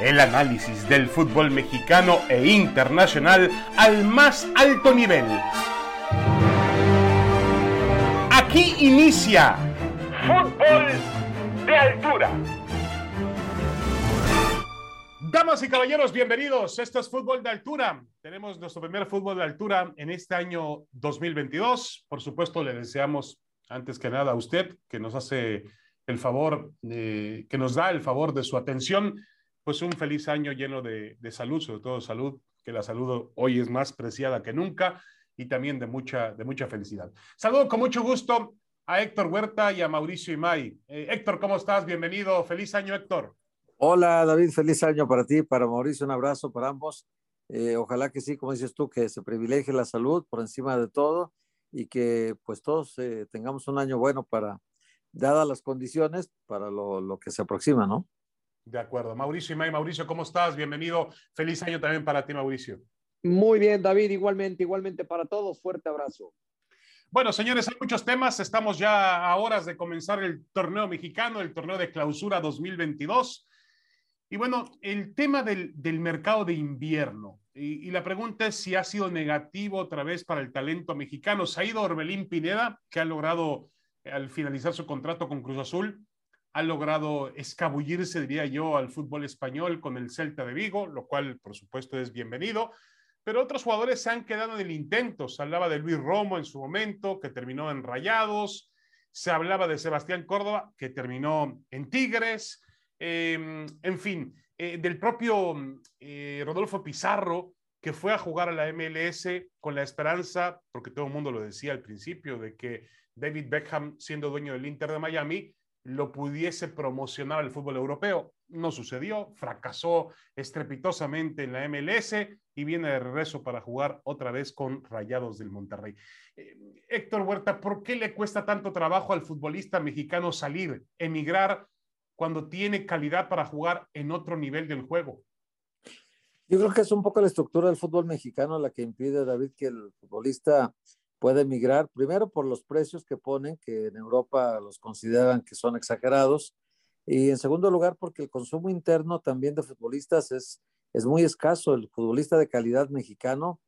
el análisis del fútbol mexicano e internacional al más alto nivel. Aquí inicia Fútbol de Altura. Damas y caballeros, bienvenidos. Esto es Fútbol de Altura. Tenemos nuestro primer Fútbol de Altura en este año 2022. Por supuesto, le deseamos antes que nada a usted que nos hace el favor, que nos da el favor de su atención pues un feliz año lleno de, salud, sobre todo salud, que la salud hoy es más preciada que nunca y también de mucha, de mucha felicidad. Saludo con mucho gusto a Héctor Huerta y a Mauricio Imay. Eh, Héctor, ¿cómo estás? Bienvenido. Feliz año, Héctor. Hola, David. Feliz año para ti, para Mauricio. Un abrazo para ambos. Eh, ojalá que sí, como dices tú, que se privilegie la salud por encima de todo y que pues todos eh, tengamos un año bueno para, dadas las condiciones, para lo, lo que se aproxima, ¿no? De acuerdo. Mauricio Imay, Mauricio, ¿cómo estás? Bienvenido. Feliz año también para ti, Mauricio. Muy bien, David, igualmente, igualmente para todos. Fuerte abrazo. Bueno, señores, hay muchos temas. Estamos ya a horas de comenzar el torneo mexicano, el torneo de clausura 2022. Y bueno, el tema del, mercado de invierno. Y, y, la pregunta es si ha sido negativo otra vez para el talento mexicano. Se ha ido Orbelín Pineda, que ha logrado al finalizar su contrato con Cruz Azul, ha logrado escabullirse, diría yo, al fútbol español con el Celta de Vigo, lo cual, por supuesto, es bienvenido. Pero otros jugadores se han quedado en el intento. Se hablaba de Luis Romo en su momento, que terminó en Rayados. Se hablaba de Sebastián Córdoba, que terminó en Tigres. Em, en fin, eh, del propio eh, Rodolfo Pizarro, que fue a jugar a la MLS con la esperanza, porque todo el mundo lo decía al principio, de que David Beckham, siendo dueño del Inter de Miami, lo pudiese promocionar al fútbol europeo. No sucedió, fracasó estrepitosamente en la MLS y viene de regreso para jugar otra vez con Rayados del Monterrey. Eh, Héctor Huerta, ¿por qué le cuesta tanto trabajo al futbolista mexicano salir, emigrar, cuando tiene calidad para jugar en otro nivel del juego? Yo creo que es un poco la estructura del fútbol mexicano la que impide, David, que el futbolista puede migrar, primero por los precios que ponen, que en Europa los consideran que son exagerados, y en segundo lugar porque el consumo interno también de futbolistas es, es muy escaso. El futbolista de calidad mexicano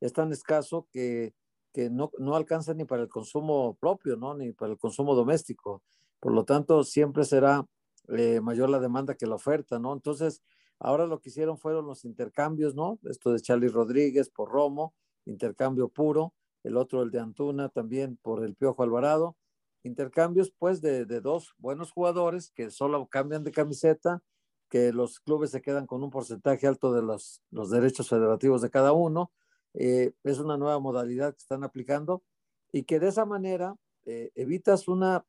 es tan escaso que, que no, no alcanza ni para el consumo propio, ¿no? ni para el consumo doméstico. Por lo tanto, siempre será eh, mayor la demanda que la oferta, ¿no? Entonces, ahora lo que hicieron fueron los intercambios, ¿no? Esto de Charlie Rodríguez por Romo, intercambio puro, el otro el de Antuna también por el Piojo Alvarado. Intercambios pues de, dos buenos jugadores que solo cambian de camiseta, que los clubes se quedan con un porcentaje alto de los, los derechos federativos de cada uno. Eh, es una nueva modalidad que están aplicando y que de esa manera eh, evitas una,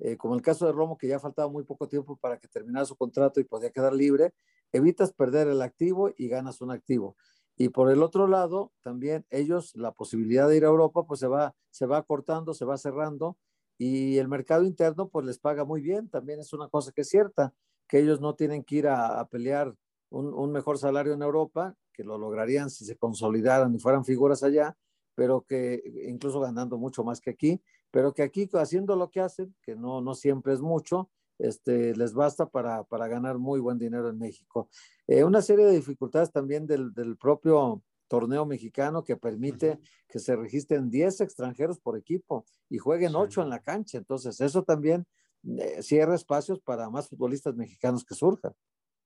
eh, como el caso de Romo, que ya faltaba muy poco tiempo para que terminara su contrato y podía quedar libre, evitas perder el activo y ganas un activo. Y por el otro lado, también ellos, la posibilidad de ir a Europa, pues se va, se va cortando, se va cerrando y el mercado interno pues les paga muy bien. También es una cosa que es cierta, que ellos no tienen que ir a, pelear un, un, mejor salario en Europa, que lo lograrían si se consolidaran y fueran figuras allá, pero que incluso ganando mucho más que aquí, pero que aquí haciendo lo que hacen, que no, no siempre es mucho, este, les basta para, para ganar muy buen dinero en México. Eh, una serie de dificultades también del, del, propio torneo mexicano que permite que se registren 10 extranjeros por equipo y jueguen 8 en la cancha. Entonces, eso también eh, cierra espacios para más futbolistas mexicanos que surjan.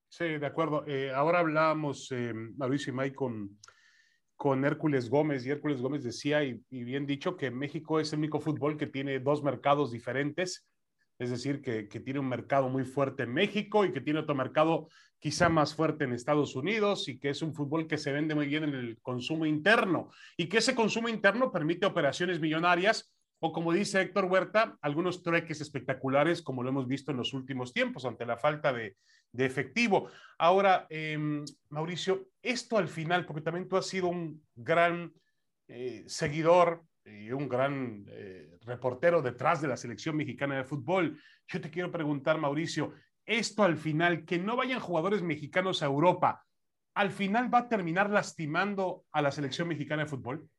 Sí, de acuerdo. Eh, ahora hablábamos, Mauricio y Mike, con, con Hércules Gómez y Hércules Gómez decía, y, y bien dicho, que México es el único fútbol que tiene dos mercados diferentes es decir, que, tiene un mercado muy fuerte en México y que tiene otro mercado quizá más fuerte en Estados Unidos y que es un fútbol que se vende muy bien en el consumo interno y que ese consumo interno permite operaciones millonarias o como dice Héctor Huerta, algunos trueques espectaculares como lo hemos visto en los últimos tiempos ante la falta de, efectivo. Ahora, em, Mauricio, esto al final, porque también tú has sido un gran eh, seguidor y un gran eh, reportero detrás de la selección mexicana de fútbol. Yo te quiero preguntar, Mauricio, esto al final, que no vayan jugadores mexicanos a Europa, ¿al final va a terminar lastimando a la selección mexicana de fútbol?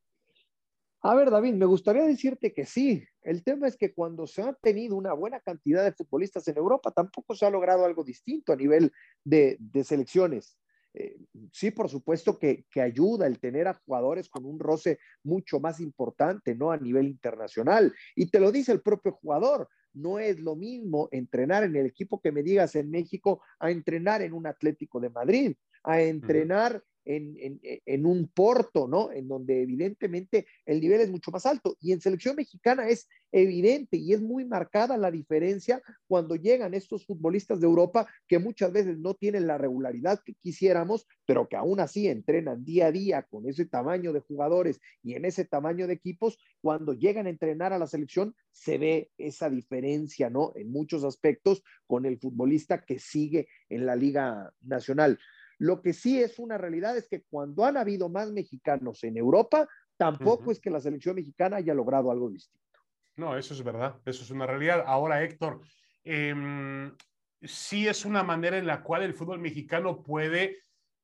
A ver, David, me gustaría decirte que sí. El tema es que cuando se ha tenido una buena cantidad de futbolistas en Europa, tampoco se ha logrado algo distinto a nivel de, de selecciones. Eh, sí, por supuesto que, que, ayuda el tener a jugadores con un roce mucho más importante, ¿no? A nivel internacional. Y te lo dice el propio jugador. No es lo mismo entrenar en el equipo que me digas en México a entrenar en un Atlético de Madrid, a entrenar en, un Porto, ¿no? En donde evidentemente el nivel es mucho más alto. Y en selección mexicana es evidente y es muy marcada la diferencia cuando llegan estos futbolistas de Europa que muchas veces no tienen la regularidad que quisiéramos, pero que aún así entrenan día a día con ese tamaño de jugadores y en ese tamaño de equipos. Cuando llegan a entrenar a la selección, se ve esa diferencia, ¿no? En muchos aspectos con el futbolista que sigue en la Liga Nacional. Lo que sí es una realidad es que cuando han habido más mexicanos en Europa, tampoco es que la selección mexicana haya logrado algo distinto. No, eso es verdad, eso es una realidad. Ahora, Héctor, em, sí es una manera en la cual el fútbol mexicano puede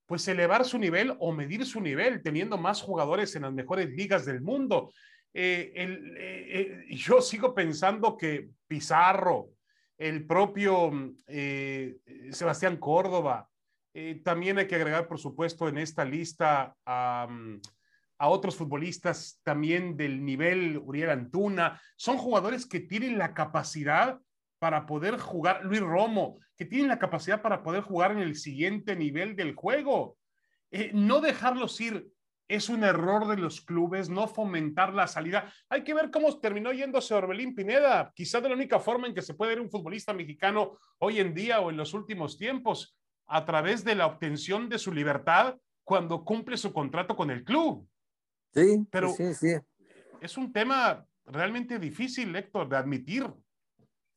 pues elevar su nivel o medir su nivel teniendo más jugadores en las mejores ligas del mundo. Eh, el, eh, eh, yo sigo pensando que Pizarro, el propio Sebastián Córdoba, eh, también hay que agregar, por supuesto, en esta lista a, otros futbolistas también del nivel Uriel Antuna. Son jugadores que tienen la capacidad para poder jugar, Luis Romo, que tienen la capacidad para poder jugar en el siguiente nivel del juego. Eh, no dejarlos ir es un error de los clubes, no fomentar la salida. Hay que ver cómo terminó yéndose Orbelín Pineda. Quizás de la única forma en que se puede ver un futbolista mexicano hoy en día o en los últimos tiempos a través de la obtención de su libertad cuando cumple su contrato con el club. Sí, pero sí, sí. es un tema realmente difícil, Héctor, de admitir.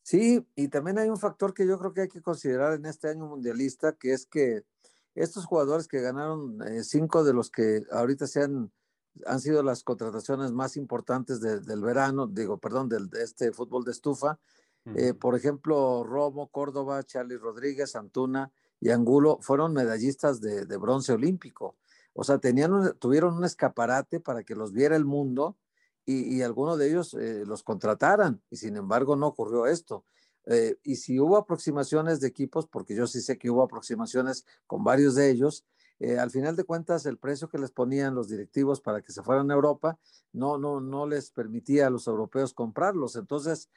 Sí, y también hay un factor que yo creo que hay que considerar en este año mundialista, que es que estos jugadores que ganaron eh, cinco de los que ahorita se han, han sido las contrataciones más importantes del verano, digo, perdón, del, de este fútbol de estufa, eh, por ejemplo, Romo, Córdoba, Charlie Rodríguez, Antuna, y Angulo fueron medallistas de, bronce olímpico. O sea, tenían tuvieron un escaparate para que los viera el mundo y, y algunos de ellos eh, los contrataran. Y sin embargo no ocurrió esto. Eh, y si hubo aproximaciones de equipos, porque yo sí sé que hubo aproximaciones con varios de ellos, eh, al final de cuentas el precio que les ponían los directivos para que se fueran a Europa no, no, no les permitía a los europeos comprarlos. Entonces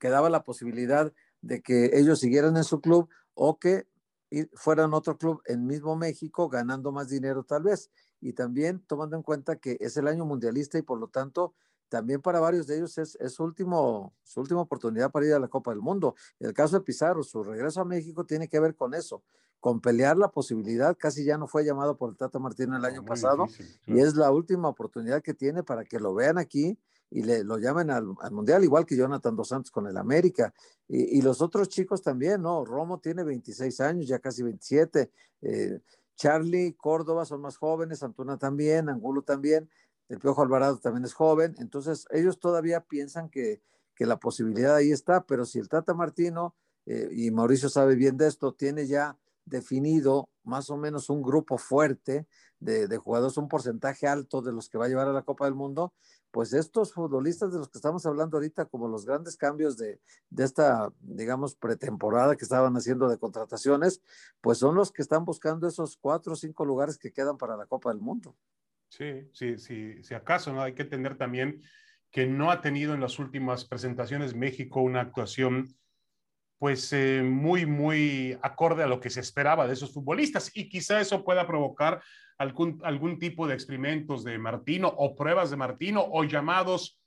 quedaba la posibilidad de que ellos siguieran en su club o que fueran otro club en mismo México ganando más dinero tal vez. Y también tomando en cuenta que es el año mundialista y por lo tanto también para varios de ellos es, es último, su última oportunidad para ir a la Copa del Mundo. El caso de Pizarro, su regreso a México tiene que ver con eso, con pelear la posibilidad, casi ya no fue llamado por el Tata Martino el año pasado, y es la última oportunidad que tiene para que lo vean aquí y le, lo llamen al, Mundial, igual que Jonathan Dos Santos con el América. Y, los otros chicos también, ¿no? Romo tiene 26 años, ya casi 27. Eh, Charlie, Córdoba son más jóvenes, Antuna también, Angulo también, el Piojo Alvarado también es joven. Entonces, ellos todavía piensan que, que la posibilidad ahí está, pero si el Tata Martino, eh, y Mauricio sabe bien de esto, tiene ya definido más o menos un grupo fuerte de, de, jugadores, un porcentaje alto de los que va a llevar a la Copa del Mundo, pues estos futbolistas de los que estamos hablando ahorita, como los grandes cambios de, esta, digamos, pretemporada que estaban haciendo de contrataciones, pues son los que están buscando esos cuatro o cinco lugares que quedan para la Copa del Mundo. Sí, sí, sí, si acaso, ¿no? Hay que tener también que no ha tenido en las últimas presentaciones México una actuación pues eh, muy, muy acorde a lo que se esperaba de esos futbolistas y quizá eso pueda provocar algún, algún tipo de experimentos de Martino o pruebas de Martino o llamados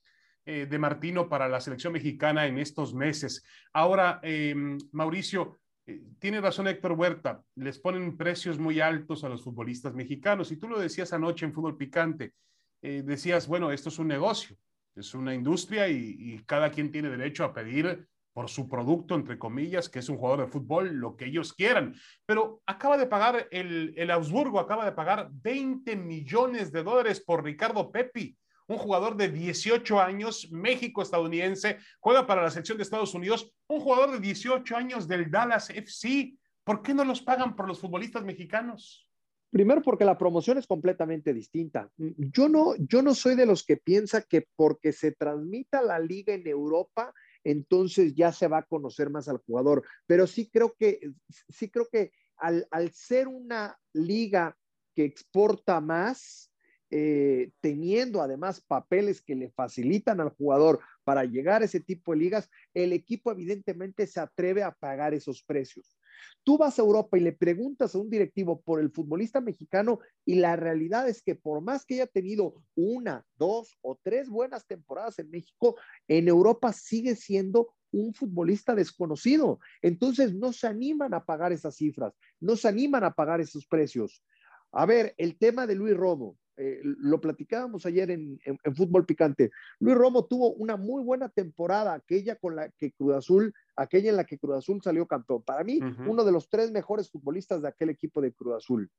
eh, de Martino para la selección mexicana en estos meses. Ahora, em, Mauricio, eh, tiene razón Héctor Huerta, les ponen precios muy altos a los futbolistas mexicanos y tú lo decías anoche en Fútbol Picante, decías, bueno, esto es un negocio, es una industria y cada quien tiene derecho a pedir por su producto, entre comillas, que es un jugador de fútbol, lo que ellos quieran. Pero acaba de pagar el, el Augsburgo, acaba de pagar 20 millones de dólares por Ricardo Pepi, un jugador de 18 años, México-estadounidense, juega para la selección de Estados Unidos, un jugador de 18 años del Dallas FC. ¿Por qué no los pagan por los futbolistas mexicanos? Primero porque la promoción es completamente distinta. Yo no, yo no soy de los que piensa que porque se transmita la liga en Europa, entonces ya se va a conocer más al jugador. Pero sí creo que, sí creo que al, al ser una liga que exporta más, eh, teniendo además papeles que le facilitan al jugador para llegar a ese tipo de ligas, el equipo evidentemente se atreve a pagar esos precios. Tú vas a Europa y le preguntas a un directivo por el futbolista mexicano y la realidad es que por más que haya tenido una, dos o tres buenas temporadas en México, en Europa sigue siendo un futbolista desconocido. Entonces no se animan a pagar esas cifras, no se animan a pagar esos precios. A ver, el tema de Luis Romo, eh, lo platicábamos ayer en, Fútbol Picante. Luis Romo tuvo una muy buena temporada, aquella con la que Cruz Azul, aquella en la que Cruz Azul salió campeón. Para mí, uno de los tres mejores futbolistas de aquel equipo de Cruz Azul.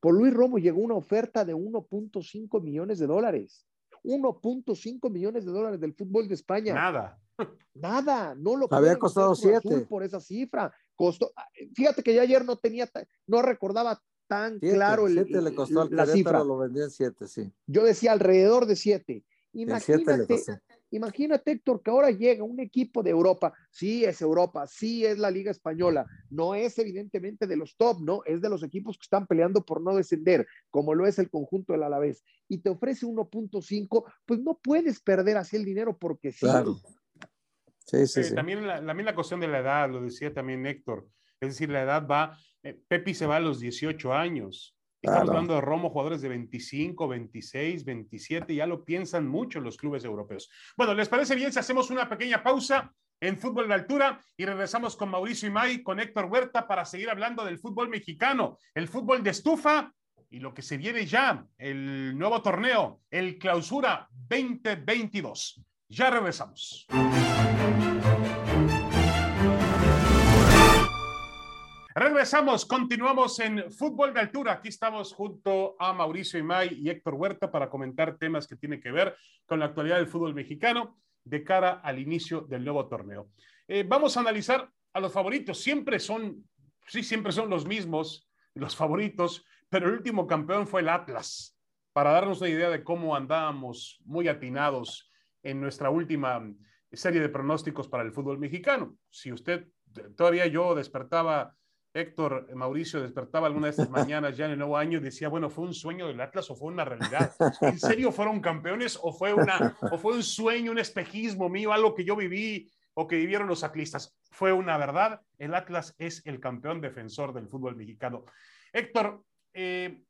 Por Luis Romo llegó una oferta de 1.5 millones de dólares. 1.5 millones de dólares del fútbol de España. Nada. Nada, no lo había costado siete por esa cifra. Costó, fíjate que ya ayer no tenía, no recordaba tan claro el, le costó al la cifra. Lo vendía en siete, sí. Yo decía alrededor de siete. Imagínate, imagínate, Héctor, que ahora llega un equipo de Europa. Sí, es Europa, sí es la Liga Española. No es evidentemente de los top, ¿no? Es de los equipos que están peleando por no descender, como lo es el conjunto del Alavés. Y te ofrece 1.5, pues no puedes perder así el dinero porque sí. Claro. Sí, sí, sí. También la, la cuestión de la edad, lo decía también Héctor. Es decir, la edad va eh, Pepi se va a los 18 años. Estamos hablando de Romo, jugadores de 25, 26, 27, ya lo piensan mucho los clubes europeos. Bueno, ¿les parece bien si hacemos una pequeña pausa en fútbol de altura y regresamos con Mauricio Imay, con Héctor Huerta para seguir hablando del fútbol mexicano, el fútbol de estufa y lo que se viene ya, el nuevo torneo, el Clausura 2022. Ya regresamos. Regresamos, continuamos en Fútbol de Altura. Aquí estamos junto a Mauricio Imay y Héctor Huerta para comentar temas que tienen que ver con la actualidad del fútbol mexicano de cara al inicio del nuevo torneo. Eh, vamos a analizar a los favoritos. Siempre son, sí, siempre son los mismos, los favoritos, pero el último campeón fue el Atlas. Para darnos una idea de cómo andábamos muy atinados en nuestra última serie de pronósticos para el fútbol mexicano. Si usted, todavía yo despertaba Héctor Mauricio despertaba alguna de estas mañanas ya en el nuevo año y decía, bueno, ¿fue un sueño del Atlas o fue una realidad? ¿En serio fueron campeones o fue, una, o fue un sueño, un espejismo mío, algo que yo viví o que vivieron los atlistas? Fue una verdad, el Atlas es el campeón defensor del fútbol mexicano. Héctor, eh,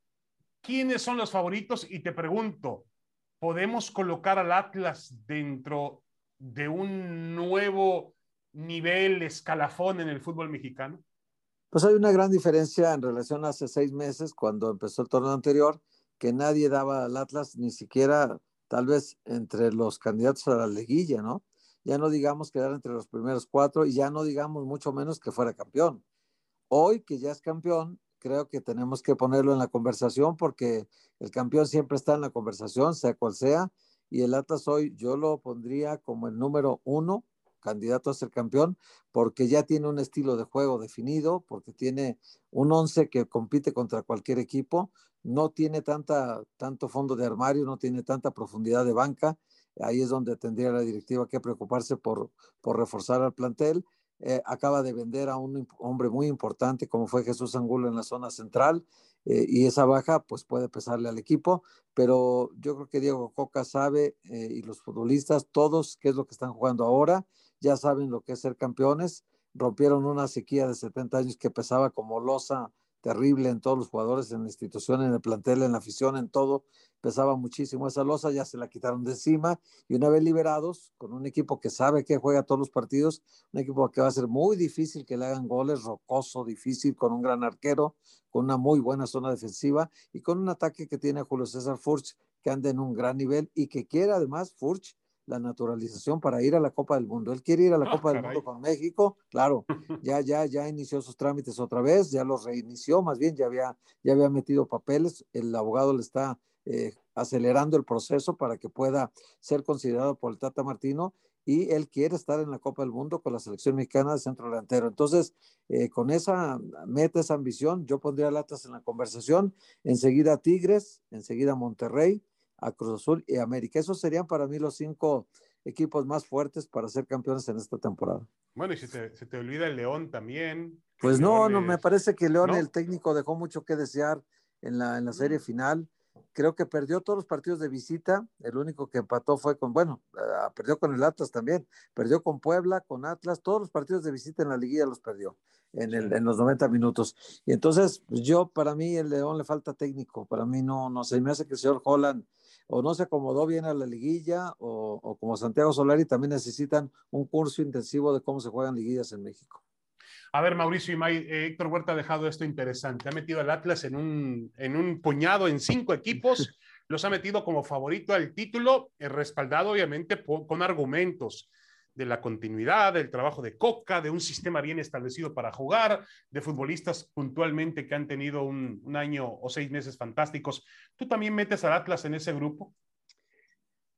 ¿quiénes son los favoritos? Y te pregunto, ¿podemos colocar al Atlas dentro de un nuevo nivel, escalafón en el fútbol mexicano? Pues hay una gran diferencia en relación a hace seis meses, cuando empezó el torneo anterior, que nadie daba al Atlas, ni siquiera tal vez entre los candidatos a la liguilla, ¿no? Ya no digamos quedar entre los primeros cuatro y ya no digamos mucho menos que fuera campeón. Hoy que ya es campeón, creo que tenemos que ponerlo en la conversación porque el campeón siempre está en la conversación, sea cual sea, y el Atlas hoy yo lo pondría como el número uno candidato a ser campeón, porque ya tiene un estilo de juego definido, porque tiene un once que compite contra cualquier equipo, no tiene tanta, tanto fondo de armario, no tiene tanta profundidad de banca. Ahí es donde tendría la directiva que preocuparse por, por reforzar al plantel. Eh, acaba de vender a un hombre muy importante como fue Jesús Angulo en la zona central eh, y esa baja pues puede pesarle al equipo, pero yo creo que Diego Coca sabe eh, y los futbolistas, todos, qué es lo que están jugando ahora ya saben lo que es ser campeones, rompieron una sequía de 70 años que pesaba como losa terrible en todos los jugadores, en la institución, en el plantel, en la afición, en todo, pesaba muchísimo esa losa, ya se la quitaron de encima. Y una vez liberados, con un equipo que sabe que juega todos los partidos, un equipo que va a ser muy difícil que le hagan goles, rocoso, difícil, con un gran arquero, con una muy buena zona defensiva y con un ataque que tiene Julio César Furch, que anda en un gran nivel y que quiere además Furch la naturalización para ir a la Copa del Mundo. Él quiere ir a la ah, Copa del Mundo con México, claro, ya, ya, ya inició sus trámites otra vez, ya los reinició, más bien ya había, ya había metido papeles, el abogado le está eh, acelerando el proceso para que pueda ser considerado por el Tata Martino y él quiere estar en la Copa del Mundo con la selección mexicana de centro delantero. Entonces, eh, con esa meta, esa ambición, yo pondría al Atlas en la conversación, enseguida Tigres, enseguida Monterrey, a Cruz Azul y América. Esos serían para mí los cinco equipos más fuertes para ser campeones en esta temporada. Bueno, y si te, se te olvida el León también. Pues no, no, me parece que León, el técnico, dejó mucho que desear en la, en la serie final. Creo que perdió todos los partidos de visita. El único que empató fue con, bueno, ah, perdió con el Atlas también. Perdió con Puebla, con Atlas. Todos los partidos de visita en la liguilla los perdió en, el, en los 90 minutos. Y entonces, pues, yo, para mí, el León le falta técnico. Para mí, no, no sé. Me hace que el señor Holland o no se acomodó bien a la liguilla o, o como Santiago Solari también necesitan un curso intensivo de cómo se juegan liguillas en México. A ver, Mauricio y May, eh, Héctor Huerta ha dejado esto interesante. Ha metido al Atlas en un, en un puñado, en cinco equipos. Los ha metido como favorito al título, eh, respaldado obviamente con argumentos de la continuidad, del trabajo de Coca, de un sistema bien establecido para jugar, de futbolistas puntualmente que han tenido un, año o seis meses fantásticos. ¿Tú también metes al Atlas en ese grupo?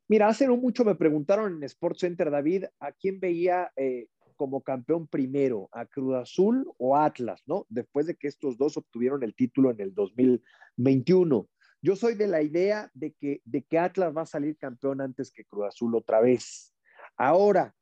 Mira, hace no mucho me preguntaron en Sports Center, David, a quién veía eh, como campeón primero, a Cruz Azul o Atlas, ¿no? Después de que estos dos obtuvieron el título en el 2021. Yo soy de la idea de que, de que Atlas va a salir campeón antes que Cruz Azul otra vez. Ahora,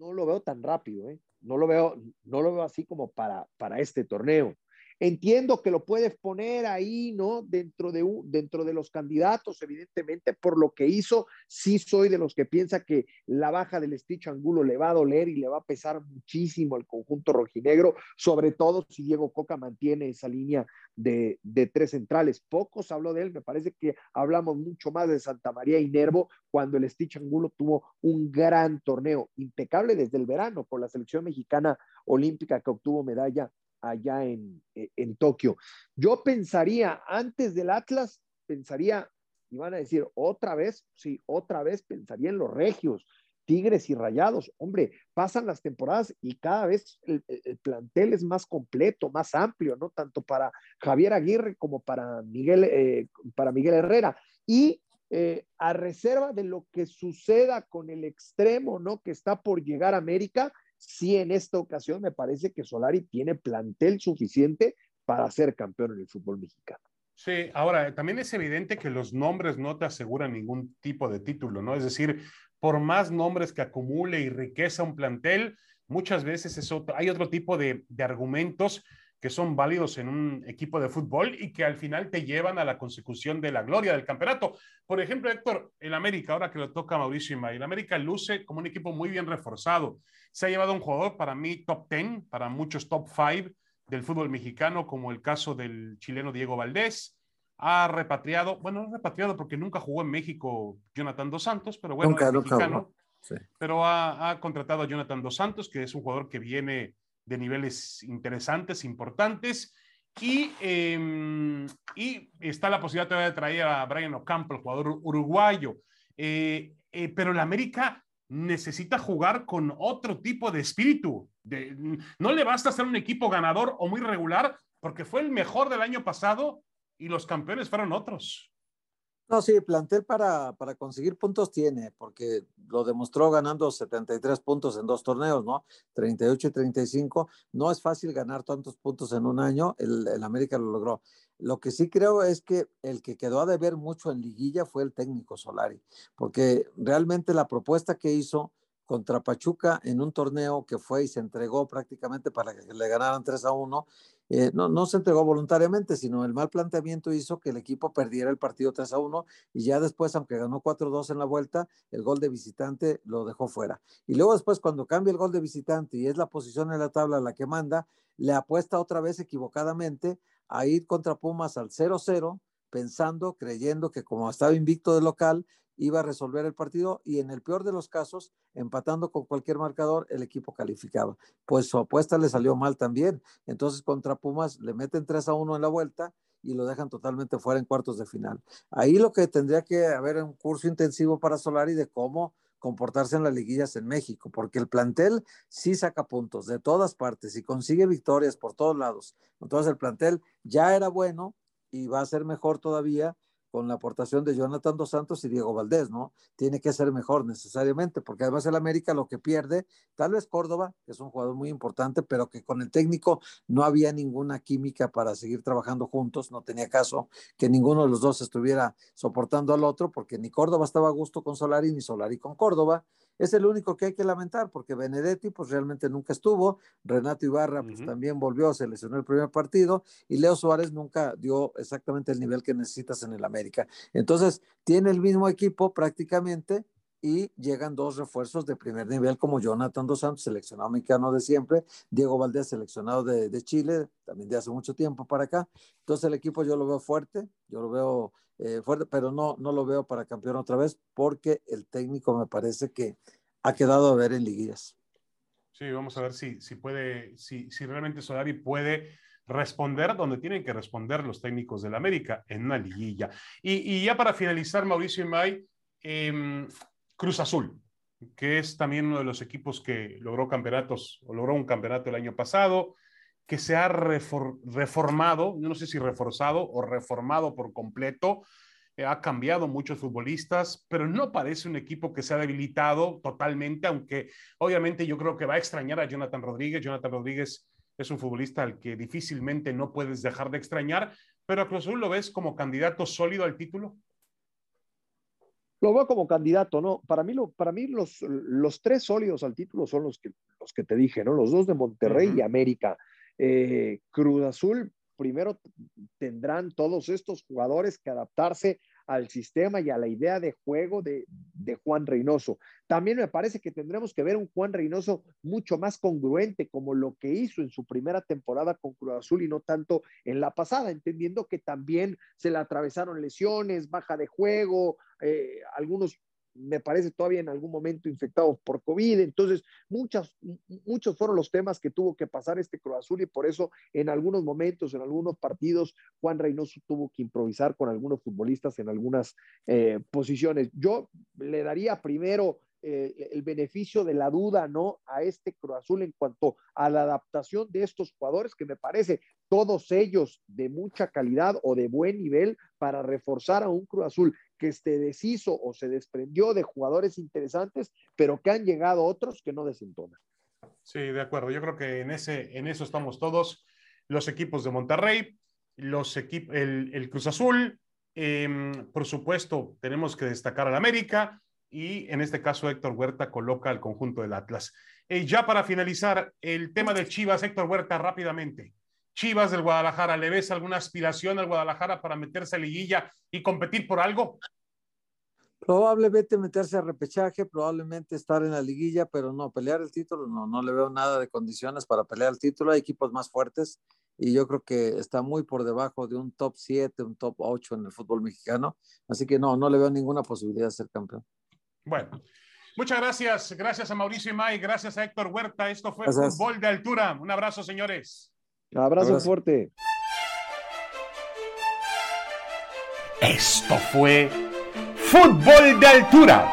no lo veo tan rápido, ¿eh? No lo veo, no lo veo así como para, para este torneo. Entiendo que lo puedes poner ahí, ¿no? Dentro de, dentro de los candidatos, evidentemente, por lo que hizo. Sí soy de los que piensa que la baja del Stitch Angulo le va a doler y le va a pesar muchísimo al conjunto rojinegro, sobre todo si Diego Coca mantiene esa línea de, de tres centrales. Pocos habló de él, me parece que hablamos mucho más de Santa María y Nervo cuando el Stitch Angulo tuvo un gran torneo, impecable desde el verano con la selección mexicana olímpica que obtuvo medalla allá en, eh, en Tokio. Yo pensaría, antes del Atlas, pensaría, y van a decir, otra vez, sí, otra vez pensaría en los regios, Tigres y Rayados. Hombre, pasan las temporadas y cada vez el, el, plantel es más completo, más amplio, ¿no? Tanto para Javier Aguirre como para Miguel, eh, para Miguel Herrera. Y eh, a reserva de lo que suceda con el extremo, ¿no? Que está por llegar a América, sí en esta ocasión me parece que Solari tiene plantel suficiente para ser campeón en el fútbol mexicano. Sí, ahora también es evidente que los nombres no te aseguran ningún tipo de título, ¿no? Es decir, por más nombres que acumule y riqueza un plantel, muchas veces eso, hay otro tipo de, de argumentos que son válidos en un equipo de fútbol y que al final te llevan a la consecución de la gloria del campeonato. Por ejemplo, Héctor, el América, ahora que lo toca Mauricio Imay, el América luce como un equipo muy bien reforzado. Se ha llevado un jugador para mí top 10, para muchos top 5 del fútbol mexicano, como el caso del chileno Diego Valdés. Ha repatriado, bueno, no repatriado porque nunca jugó en México Jonathan Dos Santos, pero bueno, nunca, mexicano. Nunca, sí. Pero ha, ha contratado a Jonathan Dos Santos, que es un jugador que viene de niveles interesantes, importantes. Y, eh, y, está la posibilidad todavía de traer a Brian Ocampo, el jugador uruguayo. Eh, eh, pero el América necesita jugar con otro tipo de espíritu. No le basta ser un equipo ganador o muy regular, porque fue el mejor del año pasado y los campeones fueron otros. No, sí, plantel para, para conseguir puntos tiene, porque lo demostró ganando 73 puntos en dos torneos, ¿no? 38 y 35. No es fácil ganar tantos puntos en un año, el, el América lo logró. Lo que sí creo es que el que quedó a deber mucho en liguilla fue el técnico Solari, porque realmente la propuesta que hizo contra Pachuca en un torneo que fue y se entregó prácticamente para que le ganaran 3 a 1. Eh, no, no se entregó voluntariamente, sino el mal planteamiento hizo que el equipo perdiera el partido 3 a 1 y ya después, aunque ganó 4-2 en la vuelta, el gol de visitante lo dejó fuera. Y luego después, cuando cambia el gol de visitante y es la posición en la tabla la que manda, le apuesta otra vez equivocadamente a ir contra Pumas al 0-0 pensando, creyendo que como estaba invicto de local, iba a resolver el partido y en el peor de los casos, empatando con cualquier marcador, el equipo calificaba. Pues su apuesta le salió mal también. Entonces contra Pumas le meten 3 a 1 en la vuelta y lo dejan totalmente fuera en cuartos de final. Ahí lo que tendría que haber un curso intensivo para Solari de cómo comportarse en las liguillas en México, porque el plantel sí saca puntos de todas partes y consigue victorias por todos lados. Entonces el plantel ya era bueno y va a ser mejor todavía con la aportación de Jonathan Dos Santos y Diego Valdés, ¿no? Tiene que ser mejor necesariamente, porque además el América lo que pierde, tal vez Córdoba, que es un jugador muy importante, pero que con el técnico no había ninguna química para seguir trabajando juntos, no tenía caso que ninguno de los dos estuviera soportando al otro, porque ni Córdoba estaba a gusto con Solari, ni Solari con Córdoba, es el único que hay que lamentar, porque Benedetti pues realmente nunca estuvo, Renato Ibarra pues también volvió, se lesionó el primer partido, y Leo Suárez nunca dio exactamente el nivel que necesitas en el América. Entonces, tiene el mismo equipo prácticamente, y llegan dos refuerzos de primer nivel como Jonathan Dos Santos, seleccionado mexicano de siempre, Diego Valdés, seleccionado de, de, Chile, también de hace mucho tiempo para acá. Entonces el equipo yo lo veo fuerte, yo lo veo eh, fuerte, pero no, no lo veo para campeón otra vez porque el técnico me parece que ha quedado a ver en liguillas. Sí, vamos a ver si, si puede, si, si realmente Solari puede responder donde tienen que responder los técnicos del América, en una liguilla. Y, y ya para finalizar, Mauricio y May, eh, Cruz Azul, que es también uno de los equipos que logró campeonatos o logró un campeonato el año pasado, que se ha reformado, no sé si reforzado o reformado por completo, eh, ha cambiado muchos futbolistas, pero no parece un equipo que se ha debilitado totalmente, aunque obviamente yo creo que va a extrañar a Jonathan Rodríguez. Jonathan Rodríguez es un futbolista al que difícilmente no puedes dejar de extrañar, pero a Cruz Azul lo ves como candidato sólido al título. Lo veo como candidato, ¿no? Para mí, lo, para mí los, los tres sólidos al título son los que, los que te dije, ¿no? Los dos de Monterrey y América. Eh, Cruz Azul, primero tendrán todos estos jugadores que adaptarse al sistema y a la idea de juego de, de, Juan Reynoso. También me parece que tendremos que ver un Juan Reynoso mucho más congruente como lo que hizo en su primera temporada con Cruz Azul y no tanto en la pasada, entendiendo que también se le atravesaron lesiones, baja de juego, eh, algunos me parece todavía en algún momento infectados por COVID. Entonces, muchas, muchos fueron los temas que tuvo que pasar este Cruz Azul y por eso en algunos momentos, en algunos partidos, Juan Reynoso tuvo que improvisar con algunos futbolistas en algunas eh, posiciones. Yo le daría primero eh, el beneficio de la duda, ¿no? A este Cruz Azul en cuanto a la adaptación de estos jugadores, que me parece todos ellos de mucha calidad o de buen nivel para reforzar a un Cruz Azul que se deshizo o se desprendió de jugadores interesantes, pero que han llegado otros que no desentonan. Sí, de acuerdo. Yo creo que en, ese, en eso estamos todos, los equipos de Monterrey, los el, el Cruz Azul, eh, por supuesto, tenemos que destacar al América, y en este caso Héctor Huerta coloca al conjunto del Atlas. Y ya para finalizar, el tema de Chivas, Héctor Huerta, rápidamente. Chivas del Guadalajara, ¿le ves alguna aspiración al Guadalajara para meterse a liguilla y competir por algo? Probablemente meterse a repechaje, probablemente estar en la liguilla, pero no, pelear el título, no, no le veo nada de condiciones para pelear el título. Hay equipos más fuertes y yo creo que está muy por debajo de un top 7, un top 8 en el fútbol mexicano. Así que no, no le veo ninguna posibilidad de ser campeón. Bueno, muchas gracias. Gracias a Mauricio May, gracias a Héctor Huerta. Esto fue Fútbol de Altura. Un abrazo, señores. Un abrazo, fuerte. Esto fue Fútbol de Altura.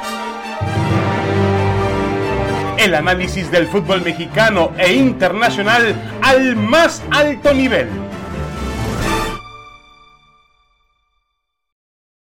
El análisis del fútbol mexicano e internacional al más alto nivel